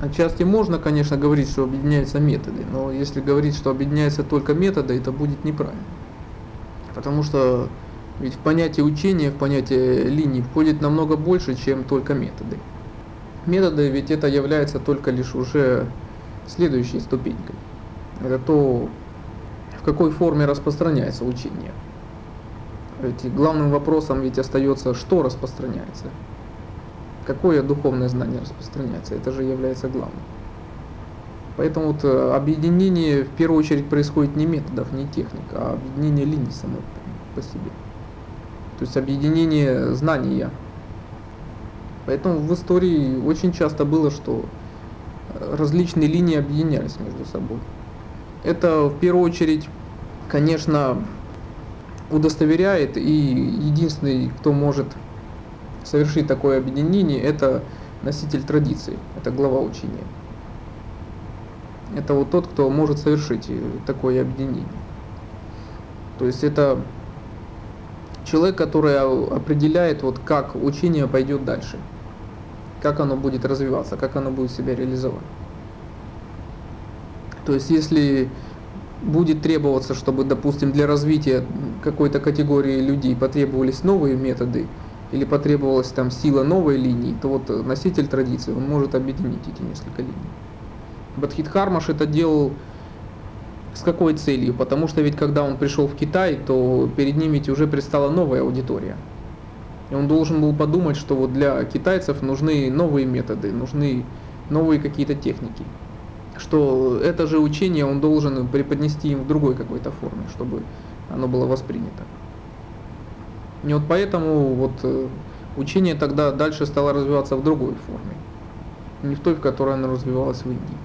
Отчасти можно, конечно, говорить, что объединяются методы, но если говорить, что объединяются только методы, это будет неправильно. Потому что ведь в понятие учения, в понятие линий входит намного больше, чем только методы. Методы ведь это является только лишь уже следующей ступенькой. Это то, в какой форме распространяется учение. Ведь главным вопросом ведь остается, что распространяется. Какое духовное знание распространяется, это же является главным. Поэтому вот э, объединение в первую очередь происходит не методов, не техник, а объединение линий самой по себе. То есть объединение знания. Поэтому в истории очень часто было, что э, различные линии объединялись между собой. Это в первую очередь, конечно, удостоверяет, и единственный, кто может совершить такое объединение, это носитель традиции, это глава учения. Это вот тот, кто может совершить э, такое объединение. То есть это человек, который определяет, вот как учение пойдет дальше, как оно будет развиваться, как оно будет себя реализовать. То есть если будет требоваться, чтобы, допустим, для развития какой-то категории людей потребовались новые методы, или потребовалась там сила новой линии, то вот носитель традиции, он может объединить эти несколько линий. Бадхидхармаш это делал с какой целью? Потому что ведь когда он пришел в Китай, то перед ним ведь уже предстала новая аудитория. И он должен был подумать, что вот для китайцев нужны новые методы, нужны новые какие-то техники. Что это же учение он должен преподнести им в другой какой-то форме, чтобы оно было воспринято. И вот поэтому вот э, учение тогда дальше стало развиваться в другой форме. Не в той, в которой оно развивалось в Индии.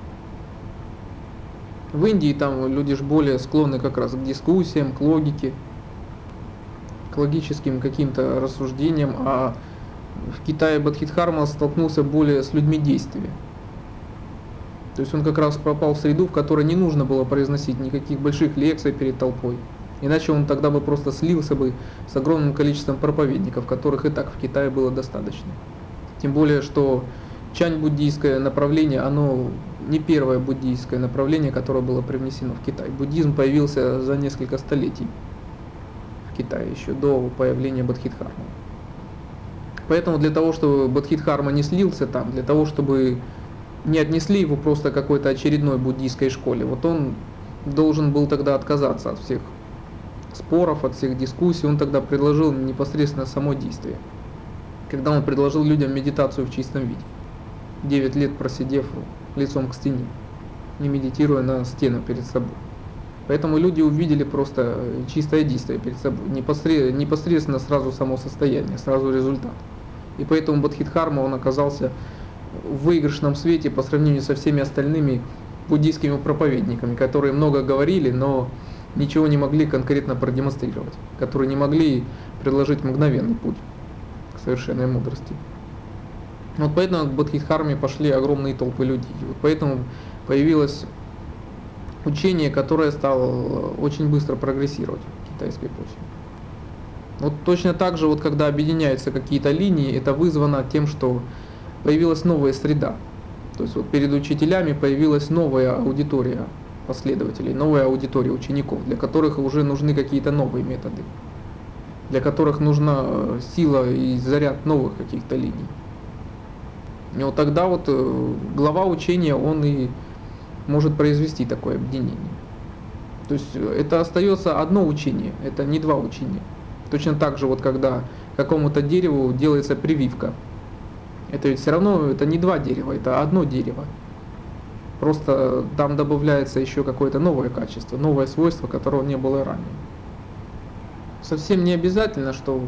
В Индии там люди же более склонны как раз к дискуссиям, к логике, к логическим каким-то рассуждениям, а в Китае Бадхидхарма столкнулся более с людьми действия. То есть он как раз попал в среду, в которой не нужно было произносить никаких больших лекций перед толпой. Иначе он тогда бы просто слился бы с огромным количеством проповедников, которых и так в Китае было достаточно. Тем более, что чань-буддийское направление, оно не первое буддийское направление, которое было привнесено в Китай. Буддизм появился за несколько столетий в Китае, еще до появления Бодхидхармы. Поэтому для того, чтобы Бодхидхарма не слился там, для того, чтобы не отнесли его просто какой-то очередной буддийской школе, вот он должен был тогда отказаться от всех споров, от всех дискуссий, он тогда предложил непосредственно само действие. Когда он предложил людям медитацию в чистом виде. 9 лет просидев лицом к стене, не медитируя на стену перед собой. Поэтому люди увидели просто чистое действие перед собой, непосредственно сразу само состояние, сразу результат. И поэтому Бодхидхарма он оказался в выигрышном свете по сравнению со всеми остальными буддийскими проповедниками, которые много говорили, но ничего не могли конкретно продемонстрировать, которые не могли предложить мгновенный путь к совершенной мудрости. Вот поэтому к Бодхидхарме пошли огромные толпы людей. Вот поэтому появилось учение, которое стало очень быстро прогрессировать в китайской почве. Вот точно так же, вот когда объединяются какие-то линии, это вызвано тем, что появилась новая среда. То есть вот перед учителями появилась новая аудитория последователей, новая аудитория учеников, для которых уже нужны какие-то новые методы, для которых нужна сила и заряд новых каких-то линий. И вот тогда вот э, глава учения, он и может произвести такое объединение. То есть э, это остается одно учение, это не два учения. Точно так же, вот когда какому-то дереву делается прививка, это ведь все равно это не два дерева, это одно дерево. Просто там добавляется еще какое-то новое качество, новое свойство, которого не было ранее. Совсем не обязательно, что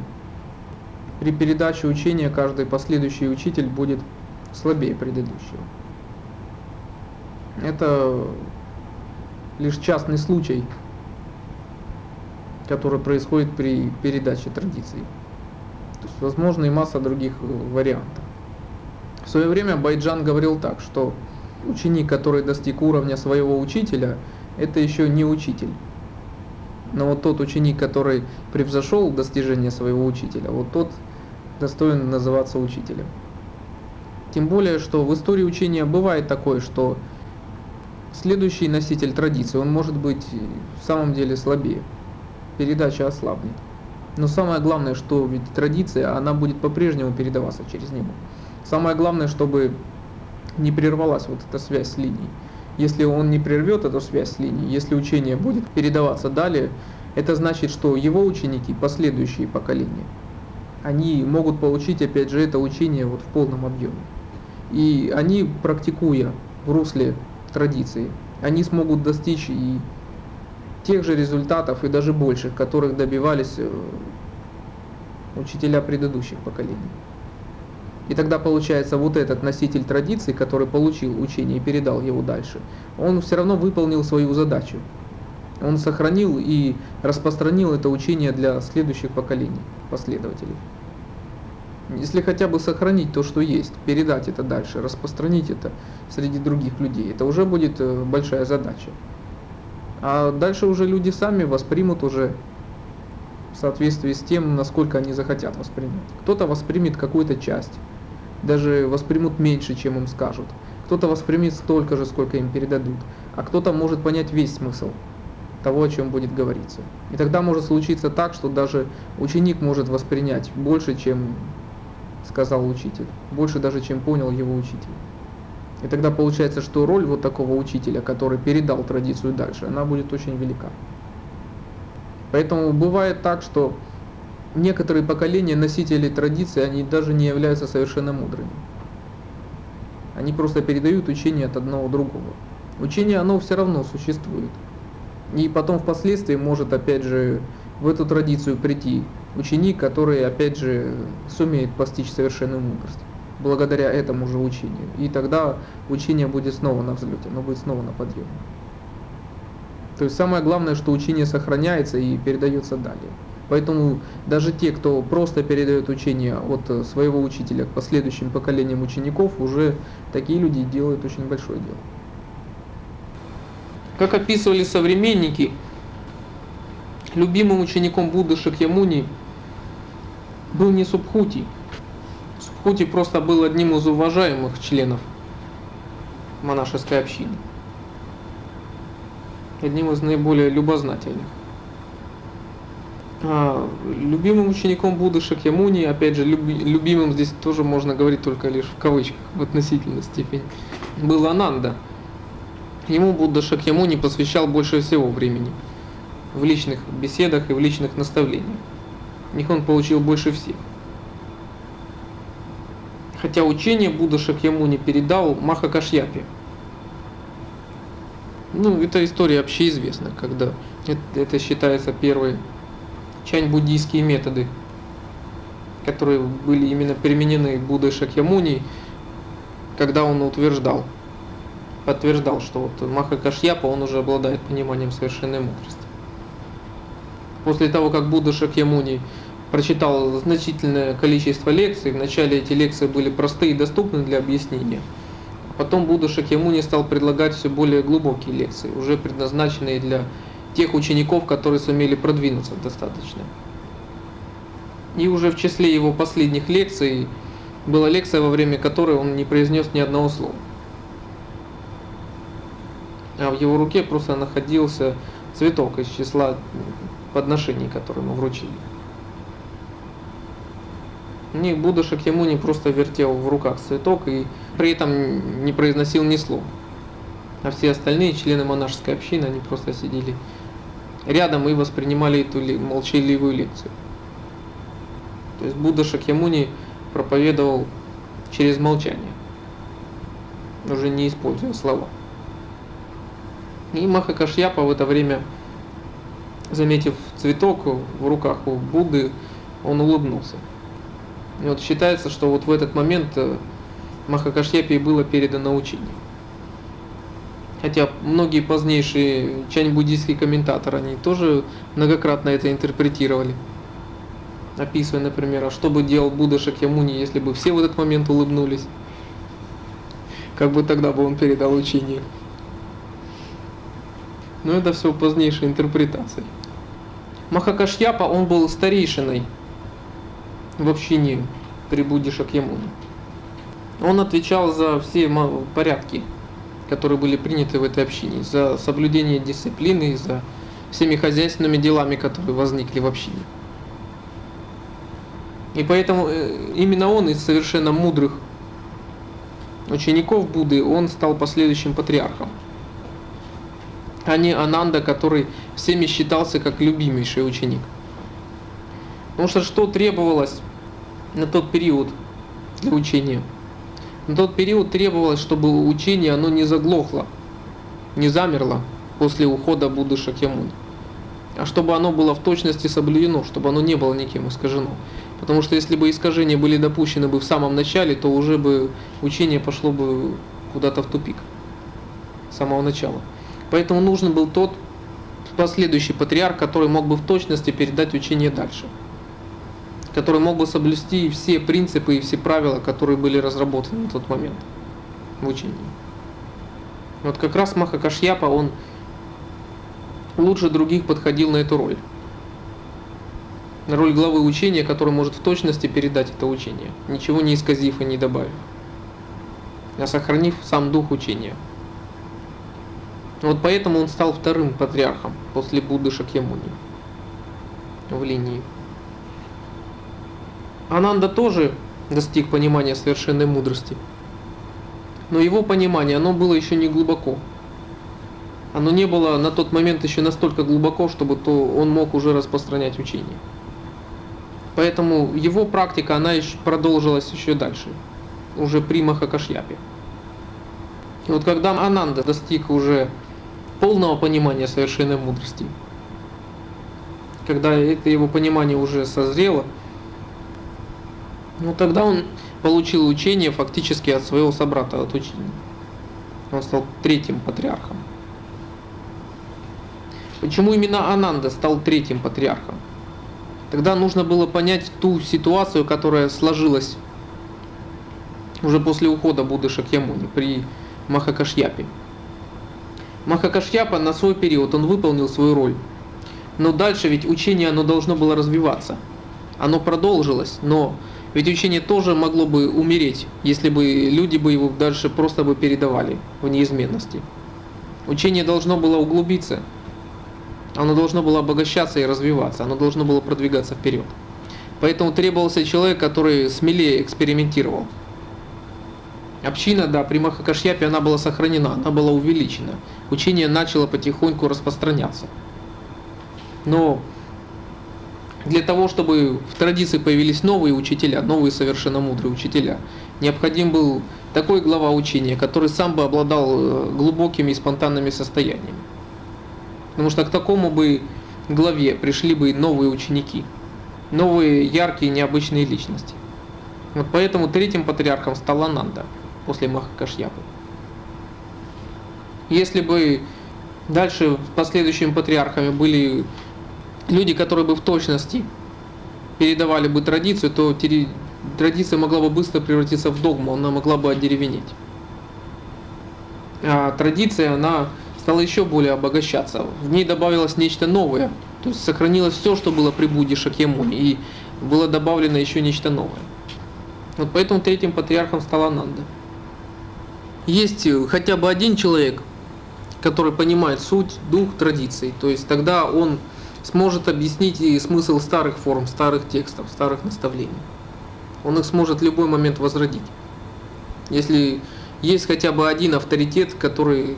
при передаче учения каждый последующий учитель будет слабее предыдущего. Это лишь частный случай, который происходит при передаче традиций. То есть возможно и масса других вариантов. В свое время Байджан говорил так, что ученик, который достиг уровня своего учителя, это еще не учитель. Но вот тот ученик, который превзошел достижение своего учителя, вот тот достоин называться учителем. Тем более, что в истории учения бывает такое, что следующий носитель традиции, он может быть в самом деле слабее. Передача ослабнет. Но самое главное, что ведь традиция, она будет по-прежнему передаваться через него. Самое главное, чтобы не прервалась вот эта связь с линией. Если он не прервет эту связь с линией, если учение будет передаваться далее, это значит, что его ученики, последующие поколения, они могут получить опять же это учение вот в полном объеме. И они, практикуя в русле традиции, они смогут достичь и тех же результатов, и даже больших, которых добивались э, учителя предыдущих поколений. И тогда получается вот этот носитель традиции, который получил учение и передал его дальше, он все равно выполнил свою задачу. Он сохранил и распространил это учение для следующих поколений, последователей. Если хотя бы сохранить то, что есть, передать это дальше, распространить это среди других людей, это уже будет э, большая задача. А дальше уже люди сами воспримут уже в соответствии с тем, насколько они захотят воспринять. Кто-то воспримет какую-то часть, даже воспримут меньше, чем им скажут. Кто-то воспримет столько же, сколько им передадут, а кто-то может понять весь смысл того, о чем будет говориться. И тогда может случиться так, что даже ученик может воспринять больше, чем сказал учитель, больше даже, чем понял его учитель. И тогда получается, что роль вот такого учителя, который передал традицию дальше, она будет очень велика. Поэтому бывает так, что некоторые поколения носителей традиции, они даже не являются совершенно мудрыми. Они просто передают учение от одного другого. Учение, оно все равно существует. И потом впоследствии может, опять же, в эту традицию прийти ученик, который, опять же, сумеет постичь совершенную мудрость благодаря этому же учению. И тогда учение будет снова на взлете, оно будет снова на подъеме. То есть самое главное, что учение сохраняется и передается далее. Поэтому даже те, кто просто передает учение от э, своего учителя к последующим поколениям учеников, уже такие люди делают очень большое дело. Как описывали современники, любимым учеником Будды Шакьямуни был не Субхути. Субхути просто был одним из уважаемых членов монашеской общины. Одним из наиболее любознательных. А, любимым учеником Будды Шакьямуни, опять же, люби, любимым здесь тоже можно говорить только лишь в кавычках, в относительной степени, был Ананда. Ему Будда Шакьямуни посвящал больше всего времени в личных беседах и в личных наставлениях. В них он получил больше всех. Хотя учение Будда Шакьямуни передал Маха Кашьяпе. Ну, эта история общеизвестна, когда это, это считается первой чань-буддийские методы, которые были именно применены Буддой Шакьямуни, когда он утверждал, подтверждал, что вот Маха Кашьяпа, он уже обладает пониманием совершенной мудрости. После того, как Будда Шакьямуни прочитал значительное количество лекций, вначале эти лекции были простые и доступны для объяснения, потом Будда Шакьямуни стал предлагать все более глубокие лекции, уже предназначенные для тех учеников, которые сумели продвинуться достаточно. И уже в числе его последних лекций была лекция, во время которой он не произнес ни одного слова. А в его руке просто находился цветок из числа подношений, которые ему вручили. И Будда Шакьямуни просто вертел в руках цветок и при этом не произносил ни слова. А все остальные члены монашеской общины, они просто сидели рядом и воспринимали эту молчаливую лекцию. То есть Будда Шакьямуни проповедовал через молчание, уже не используя слова. И Махакашьяпа в это время, заметив цветок в руках у Будды, он улыбнулся. И вот считается, что вот в этот момент э, Махакашьяпе было передано учение. Хотя многие позднейшие чань-буддийские комментаторы, они тоже многократно это интерпретировали. Описывая, например, а что бы делал Будда Шакьямуни, если бы все в этот момент улыбнулись? Как бы тогда бы он передал учение? Но это все позднейшие интерпретации. Махакашьяпа, он был старейшиной в общине при Будде Шакьямуни. Он отвечал за все порядки, которые были приняты в этой общине, за соблюдение дисциплины, за всеми хозяйственными делами, которые возникли в общине. И поэтому э, именно он из совершенно мудрых учеников Будды, он стал последующим патриархом. А не Ананда, который всеми считался как любимейший ученик. Потому что что требовалось на тот период для учения? На тот период требовалось, чтобы учение оно не заглохло, не замерло после ухода Будды Шакьямуни. А чтобы оно было в точности соблюдено, чтобы оно не было никем искажено. Потому что если бы искажения были допущены бы в самом начале, то уже бы учение пошло бы куда-то в тупик с самого начала. Поэтому нужен был тот последующий патриарх, который мог бы в точности передать учение дальше. Который мог бы соблюсти все принципы и все правила, которые были разработаны на тот момент в учении. Вот как раз Маха Кашьяпа, он лучше других подходил на эту роль на роль главы учения, который может в точности передать это учение, ничего не исказив и не добавив, а сохранив сам дух учения. Вот поэтому он стал вторым патриархом после Будды Шакьямуни в линии. Ананда тоже достиг понимания совершенной мудрости. Но его понимание, оно было еще не глубоко. Оно не было на тот момент еще настолько глубоко, чтобы то он мог уже распространять учение. Поэтому его практика, она еще продолжилась еще дальше, уже при Махакашьяпе. И вот когда Ананда достиг уже полного понимания совершенной мудрости, когда это его понимание уже созрело, ну тогда он получил учение фактически от своего собрата, от учения. Он стал третьим патриархом. Почему именно Ананда стал третьим патриархом? Тогда нужно было понять ту ситуацию, которая сложилась уже после ухода Будды Шакьямуни при Махакашьяпе. Махакашьяпа на свой период, он выполнил свою роль. Но дальше ведь учение оно должно было развиваться. Оно продолжилось, но ведь учение тоже могло бы умереть, если бы люди бы его дальше просто бы передавали в неизменности. Учение должно было углубиться, оно должно было обогащаться и развиваться, оно должно было продвигаться вперед. Поэтому требовался человек, который смелее экспериментировал. Община, да, при Махакашьяпе она была сохранена, она была увеличена. Учение начало потихоньку распространяться. Но для того, чтобы в традиции появились новые учителя, новые совершенно мудрые учителя, необходим был такой глава учения, который сам бы обладал э, глубокими и спонтанными состояниями. Потому что к такому бы главе пришли бы новые ученики, новые яркие необычные личности. Вот поэтому третьим патриархом стал Ананда после Махакашьяпы. Если бы дальше последующими патриархами были люди, которые бы в точности передавали бы традицию, то традиция могла бы быстро превратиться в догму, она могла бы одеревенеть. А традиция, она стала еще более обогащаться. В ней добавилось нечто новое. То есть сохранилось все, что было при Будде Шакьямуни, и было добавлено еще нечто новое. Вот поэтому третьим патриархом стал Ананда. Есть э, хотя бы один человек, который понимает суть, дух традиций, то есть тогда он сможет объяснить и смысл старых форм, старых текстов, старых наставлений. Он их сможет в любой момент возродить. Если есть хотя бы один авторитет, который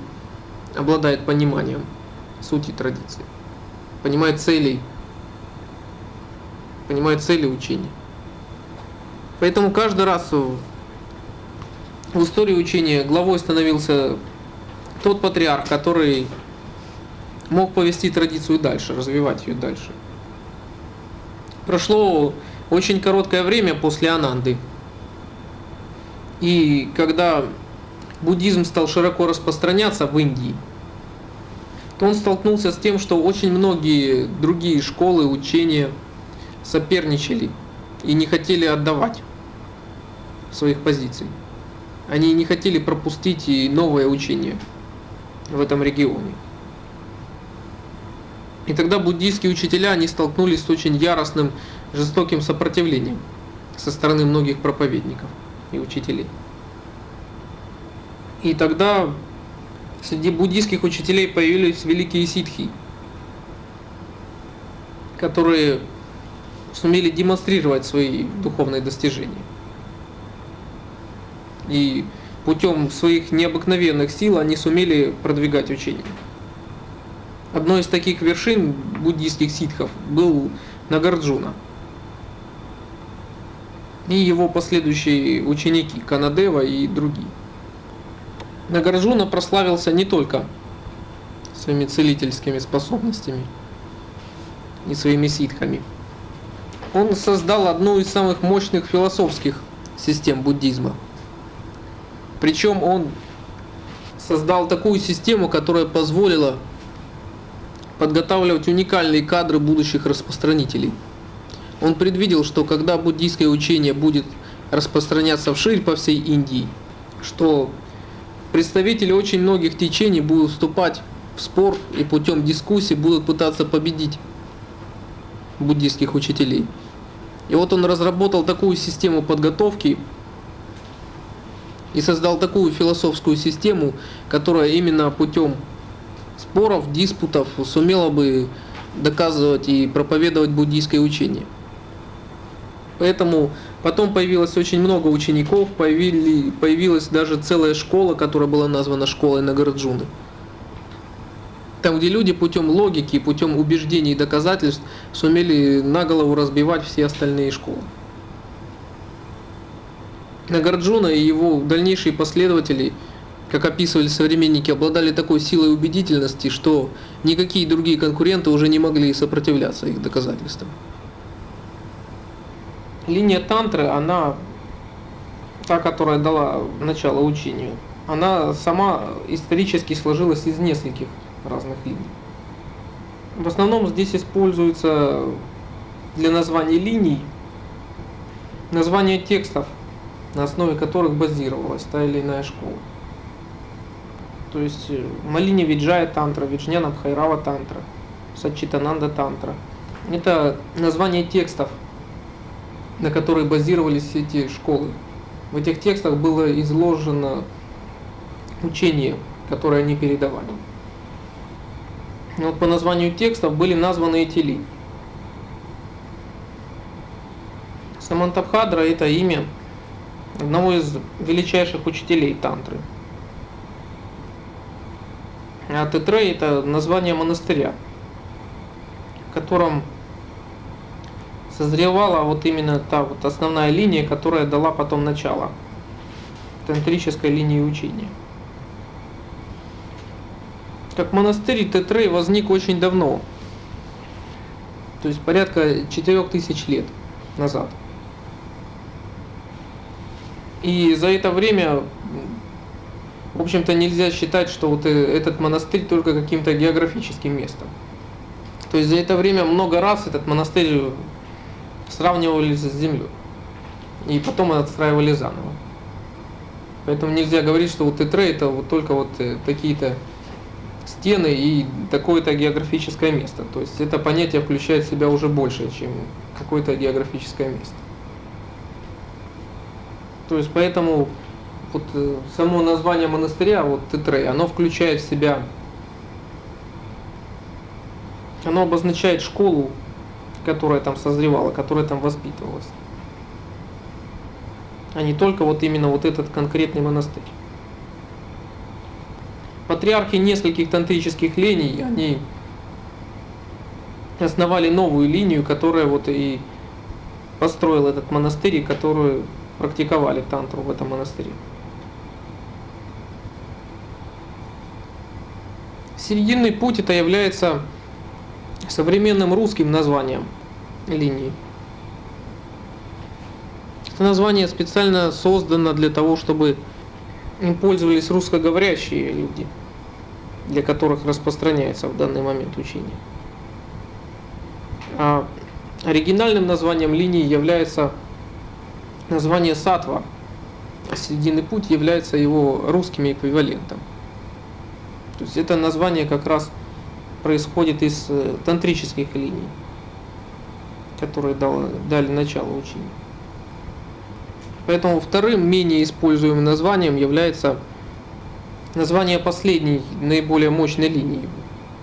обладает пониманием сути традиции, понимает целей, понимает цели учения. Поэтому каждый раз в истории учения главой становился тот патриарх, который мог повести традицию дальше, развивать ее дальше. Прошло очень короткое время после Ананды. И когда буддизм стал широко распространяться в Индии, то он столкнулся с тем, что очень многие другие школы, учения соперничали и не хотели отдавать своих позиций. Они не хотели пропустить и новое учение в этом регионе. И тогда буддийские учителя, они столкнулись с очень яростным, жестоким сопротивлением со стороны многих проповедников и учителей. И тогда среди буддийских учителей появились великие ситхи, которые сумели демонстрировать свои духовные достижения. И путем своих необыкновенных сил они сумели продвигать учение. Одной из таких вершин буддийских ситхов был Нагарджуна. И его последующие ученики Канадева и другие. Нагарджуна прославился не только своими целительскими способностями и своими ситхами. Он создал одну из самых мощных философских систем буддизма. Причем он создал такую систему, которая позволила подготавливать уникальные кадры будущих распространителей. Он предвидел, что когда буддийское учение будет распространяться вширь по всей Индии, что представители очень многих течений будут вступать в спор и путем дискуссий будут пытаться победить буддийских учителей. И вот он разработал такую систему подготовки и создал такую философскую систему, которая именно путем споров, диспутов сумела бы доказывать и проповедовать буддийское учение. Поэтому потом появилось очень много учеников, появили, появилась даже целая школа, которая была названа школой Нагарджуны. Там, где люди путем логики, путем убеждений и доказательств сумели на голову разбивать все остальные школы. Нагарджуна и его дальнейшие последователи – как описывали современники, обладали такой силой убедительности, что никакие другие конкуренты уже не могли сопротивляться их доказательствам. Линия тантры, она та, которая дала начало учению, она сама исторически сложилась из нескольких разных линий. В основном здесь используется для названия линий название текстов, на основе которых базировалась та или иная школа. То есть э, Малини Виджая Тантра, Виджняна Бхайрава Тантра, Сачитананда Тантра. Это название текстов, на которые базировались эти школы. В этих текстах было изложено учение, которое они передавали. Вот по названию текстов были названы эти линии. Самантабхадра это имя одного из величайших учителей тантры – а Тетрей это название монастыря, в котором созревала вот именно та вот основная линия, которая дала потом начало тантрической линии учения. Как монастырь Тетрей возник очень давно, то есть порядка 4000 лет назад. И за это время в общем-то, нельзя считать, что вот э, этот монастырь только каким-то географическим местом. То есть за это время много раз этот монастырь сравнивали с землей. И потом отстраивали заново. Поэтому нельзя говорить, что вот Итре это вот только вот э, такие-то стены и такое-то географическое место. То есть это понятие включает в себя уже больше, чем какое-то географическое место. То есть поэтому вот э, само название монастыря, вот Тетрей, оно включает в себя, оно обозначает школу, которая там созревала, которая там воспитывалась. А не только вот именно вот этот конкретный монастырь. Патриархи нескольких тантрических линий, они основали новую линию, которая вот и построил этот монастырь, и которую практиковали тантру в этом монастыре. Серединный путь это является современным русским названием линии. Это название специально создано для того, чтобы им пользовались русскоговорящие люди, для которых распространяется в данный момент учение. А оригинальным названием линии является название сатва, серединный путь является его русским эквивалентом. То есть это название как раз происходит из э, тантрических линий, которые дали начало учению. Поэтому вторым менее используемым названием является название последней, наиболее мощной линии,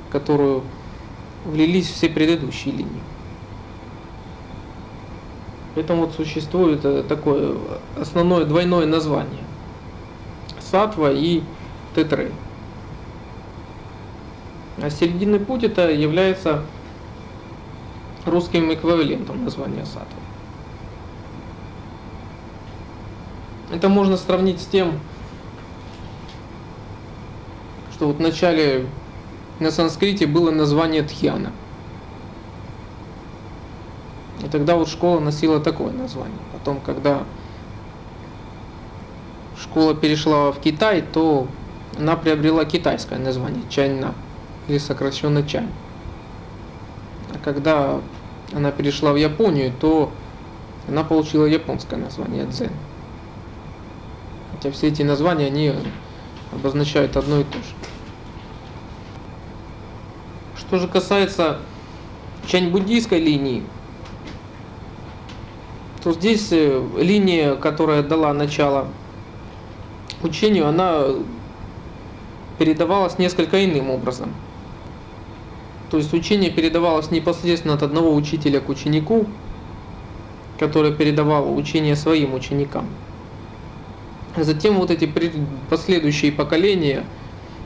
в которую влились все предыдущие линии. Поэтому вот существует э, такое основное двойное название. Сатва и Тетрей. А серединный путь это является русским эквивалентом названия сатвы. Это можно сравнить с тем, что вот в начале на санскрите было название Тхьяна. И тогда вот школа носила такое название. Потом, когда школа перешла в Китай, то она приобрела китайское название Чайна, или сокращенно Чань. А когда она перешла в Японию, то она получила японское название Дзен. Хотя все эти названия, они обозначают одно и то же. Что же касается чань-буддийской линии, то здесь э, линия, которая дала начало учению, она передавалась несколько иным образом. То есть учение передавалось непосредственно от одного учителя к ученику, который передавал учение своим ученикам. Затем вот эти последующие поколения,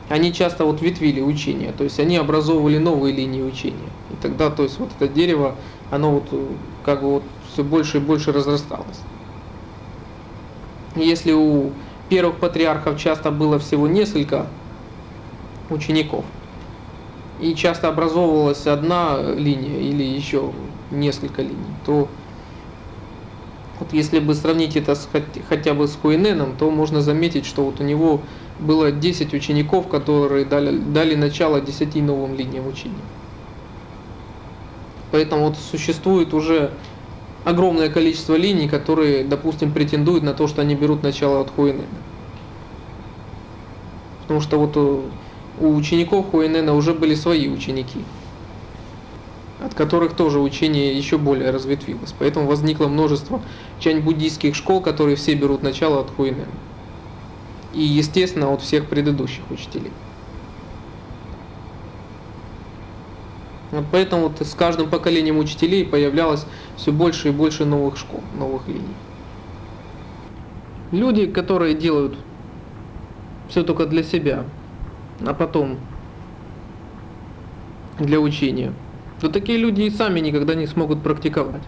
они часто вот ветвили учение, то есть они образовывали новые линии учения. И тогда, то есть вот это дерево, оно вот э, как бы вот все больше и больше разрасталось. Если у первых патриархов часто было всего несколько учеников, и часто образовывалась одна линия или еще несколько линий, то вот если бы сравнить это с, хотя бы с Хуиненом, то можно заметить, что вот у него было 10 учеников, которые дали, дали начало 10 новым линиям учения. Поэтому вот существует уже огромное количество линий, которые, допустим, претендуют на то, что они берут начало от Хуинена. Потому что вот у, учеников Хуинена уже были свои ученики, от которых тоже учение еще более разветвилось. Поэтому возникло множество чань-буддийских школ, которые все берут начало от Хуинена. И, естественно, от всех предыдущих учителей. Вот поэтому вот с каждым поколением учителей появлялось все больше и больше новых школ, новых линий. Люди, которые делают все только для себя, а потом для учения, то такие люди и сами никогда не смогут практиковать.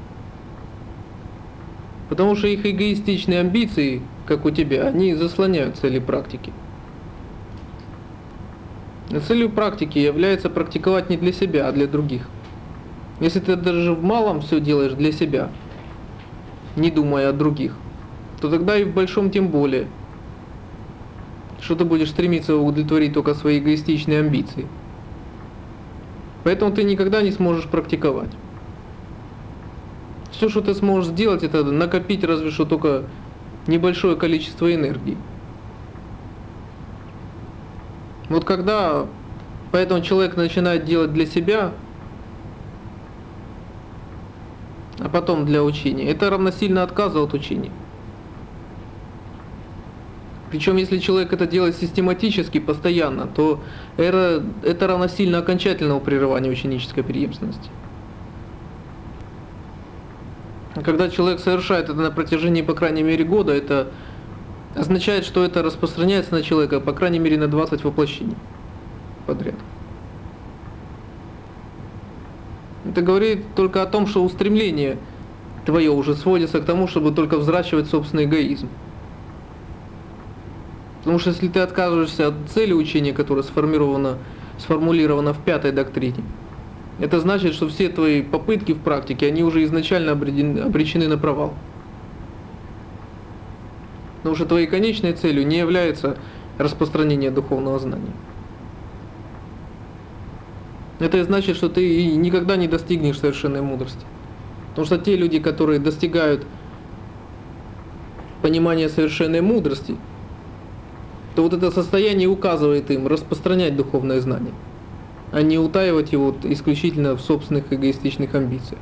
Потому что их эгоистичные амбиции, как у тебя, они заслоняют цели практики. Целью практики является практиковать не для себя, а для других. Если ты даже в малом все делаешь для себя, не думая о других, то тогда и в большом тем более, что ты будешь стремиться удовлетворить только свои эгоистичные амбиции. Поэтому ты никогда не сможешь практиковать. Все, что ты сможешь сделать, это накопить разве что только небольшое количество энергии. Вот когда поэтому человек начинает делать для себя, а потом для учения, это равносильно отказу от учения. Причем, если человек это делает систематически, постоянно, то это, это равносильно окончательному прерыванию ученической преемственности. Когда человек совершает это на протяжении, по крайней мере, года, это означает, что это распространяется на человека, по крайней мере, на 20 воплощений подряд. Это говорит только о том, что устремление твое уже сводится к тому, чтобы только взращивать собственный эгоизм. Потому что если ты отказываешься от цели учения, которая сформирована, сформулирована в пятой доктрине, это значит, что все твои попытки в практике, они уже изначально обречены на провал. Потому что твоей конечной целью не является распространение духовного знания. Это значит, что ты никогда не достигнешь совершенной мудрости. Потому что те люди, которые достигают понимания совершенной мудрости, то вот это состояние указывает им распространять духовное знание, а не утаивать его исключительно в собственных эгоистичных амбициях.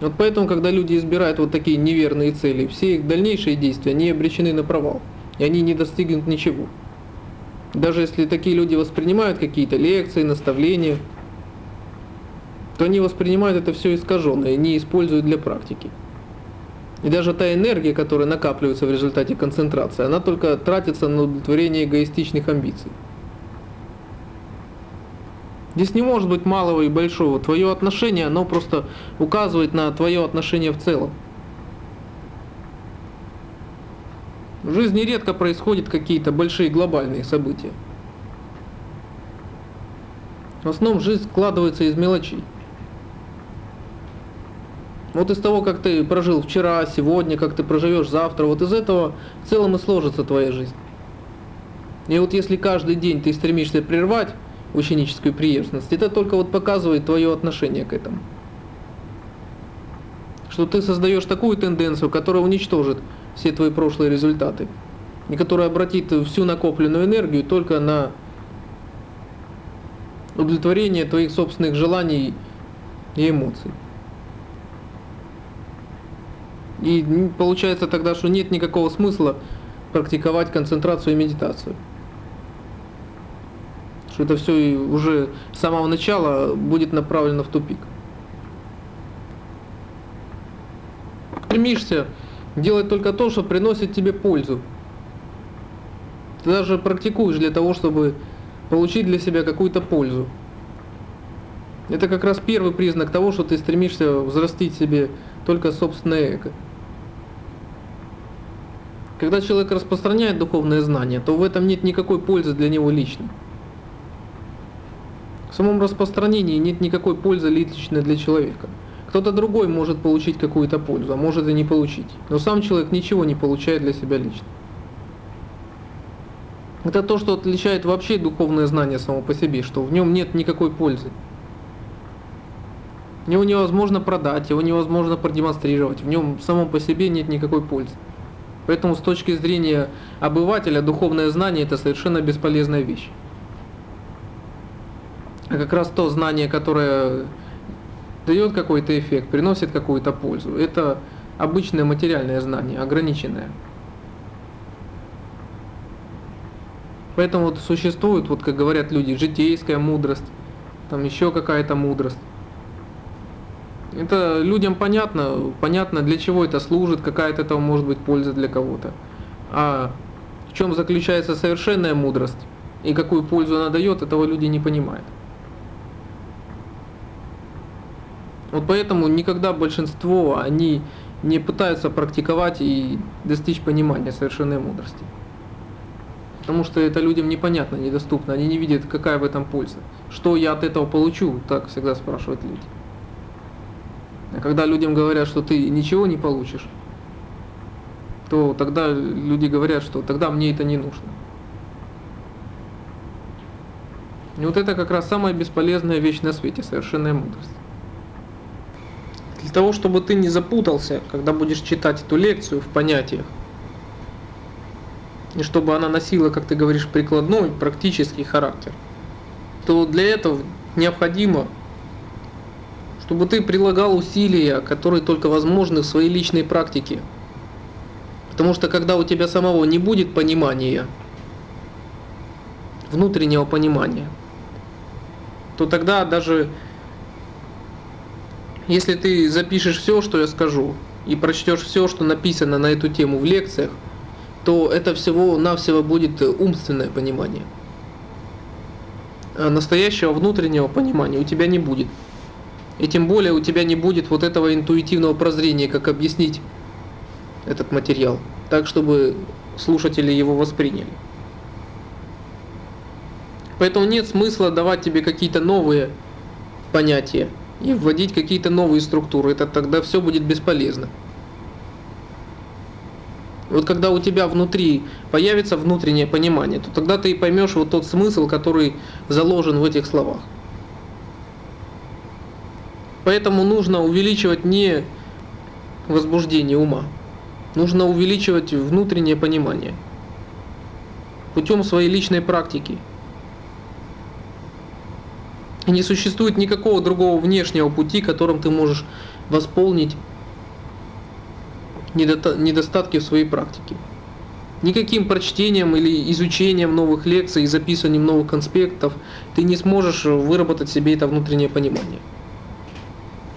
Вот поэтому, когда люди избирают вот такие неверные цели, все их дальнейшие действия, они обречены на провал. И они не достигнут ничего. Даже если такие люди воспринимают какие-то лекции, наставления, то они воспринимают это все искаженно и не используют для практики. И даже та энергия, которая накапливается в результате концентрации, она только тратится на удовлетворение эгоистичных амбиций. Здесь не может быть малого и большого. Твое отношение, оно просто указывает на твое отношение в целом. В жизни редко происходят какие-то большие глобальные события. В основном жизнь складывается из мелочей. Вот из того, как ты прожил вчера, сегодня, как ты проживешь завтра, вот из этого в целом и сложится твоя жизнь. И вот если каждый день ты стремишься прервать ученическую преемственность, это только вот показывает твое отношение к этому. Что ты создаешь такую тенденцию, которая уничтожит все твои прошлые результаты, и которая обратит всю накопленную энергию только на удовлетворение твоих собственных желаний и эмоций. И получается тогда, что нет никакого смысла практиковать концентрацию и медитацию. Что это все уже с самого начала будет направлено в тупик. Стремишься делать только то, что приносит тебе пользу. Ты даже практикуешь для того, чтобы получить для себя какую-то пользу. Это как раз первый признак того, что ты стремишься взрастить себе только собственное эго. Когда человек распространяет духовное знание, то в этом нет никакой пользы для него лично. В самом распространении нет никакой пользы лично для человека. Кто-то другой может получить какую-то пользу, а может и не получить. Но сам человек ничего не получает для себя лично. Это то, что отличает вообще духовное знание само по себе, что в нем нет никакой пользы. Его невозможно продать, его невозможно продемонстрировать, в нем самом по себе нет никакой пользы. Поэтому с точки зрения обывателя духовное знание это совершенно бесполезная вещь. А как раз то знание, которое дает какой-то эффект, приносит какую-то пользу, это обычное материальное знание, ограниченное. Поэтому вот существует, вот как говорят люди, житейская мудрость, там еще какая-то мудрость. Это людям понятно, понятно для чего это служит, какая от этого может быть польза для кого-то. А в чем заключается совершенная мудрость и какую пользу она дает, этого люди не понимают. Вот поэтому никогда большинство, они не пытаются практиковать и достичь понимания совершенной мудрости. Потому что это людям непонятно, недоступно, они не видят, какая в этом польза. Что я от этого получу, так всегда спрашивают люди. А когда людям говорят, что ты ничего не получишь, то тогда люди говорят, что тогда мне это не нужно. И вот это как раз самая бесполезная вещь на свете, совершенная мудрость. Для того, чтобы ты не запутался, когда будешь читать эту лекцию в понятиях, и чтобы она носила, как ты говоришь, прикладной, практический характер, то для этого необходимо чтобы ты прилагал усилия, которые только возможны в своей личной практике. Потому что когда у тебя самого не будет понимания, внутреннего понимания, то тогда даже если ты запишешь все, что я скажу, и прочтешь все, что написано на эту тему в лекциях, то это всего-навсего будет умственное понимание. А настоящего внутреннего понимания у тебя не будет. И тем более у тебя не будет вот этого интуитивного прозрения, как объяснить этот материал, так, чтобы слушатели его восприняли. Поэтому нет смысла давать тебе какие-то новые понятия и вводить какие-то новые структуры. Это тогда все будет бесполезно. Вот когда у тебя внутри появится внутреннее понимание, то тогда ты и поймешь вот тот смысл, который заложен в этих словах. Поэтому нужно увеличивать не возбуждение ума, нужно увеличивать внутреннее понимание путем своей личной практики. И не существует никакого другого внешнего пути, которым ты можешь восполнить недостатки в своей практике. Никаким прочтением или изучением новых лекций и записыванием новых конспектов ты не сможешь выработать себе это внутреннее понимание.